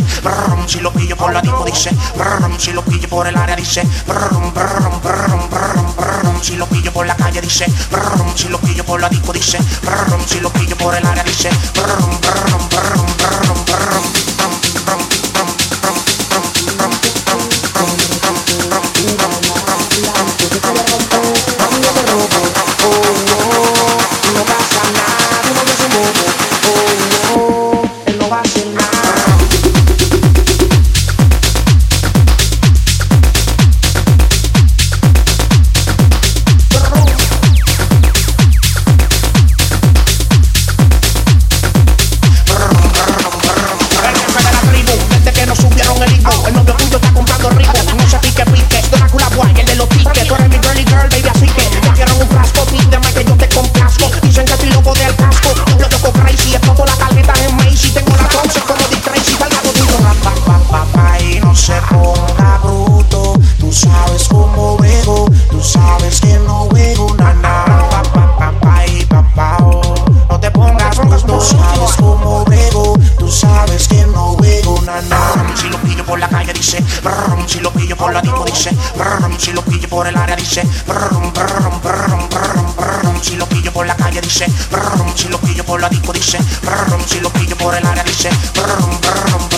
dice, si lo pillo por la disco dice, brum, si lo pillo por el área dice, brum, brum, brum, brum, brum, si lo pillo por la calle dice, brum, si lo pillo por la disco dice, brum, si lo pillo por el área dice, brum, brum, brum, brum, brum, No nada, tú se ponga bruto. Tú sabes cómo veo, tú sabes que no veo nada. Pa, pa, pa, pa, y pa, pa, oh. No te pongas bruto, tú sabes cómo veo, tú sabes que no veo nada. Si lo pillo por la calle dice, brum, si lo pillo por la disco dice, brum, si lo pillo por el área dice, brum, brum, brum, brum, brum, si lo pillo por la calle dice, brum, si lo pillo por la disco dice, brum, si lo pillo por el área dice, brum, brum, brum,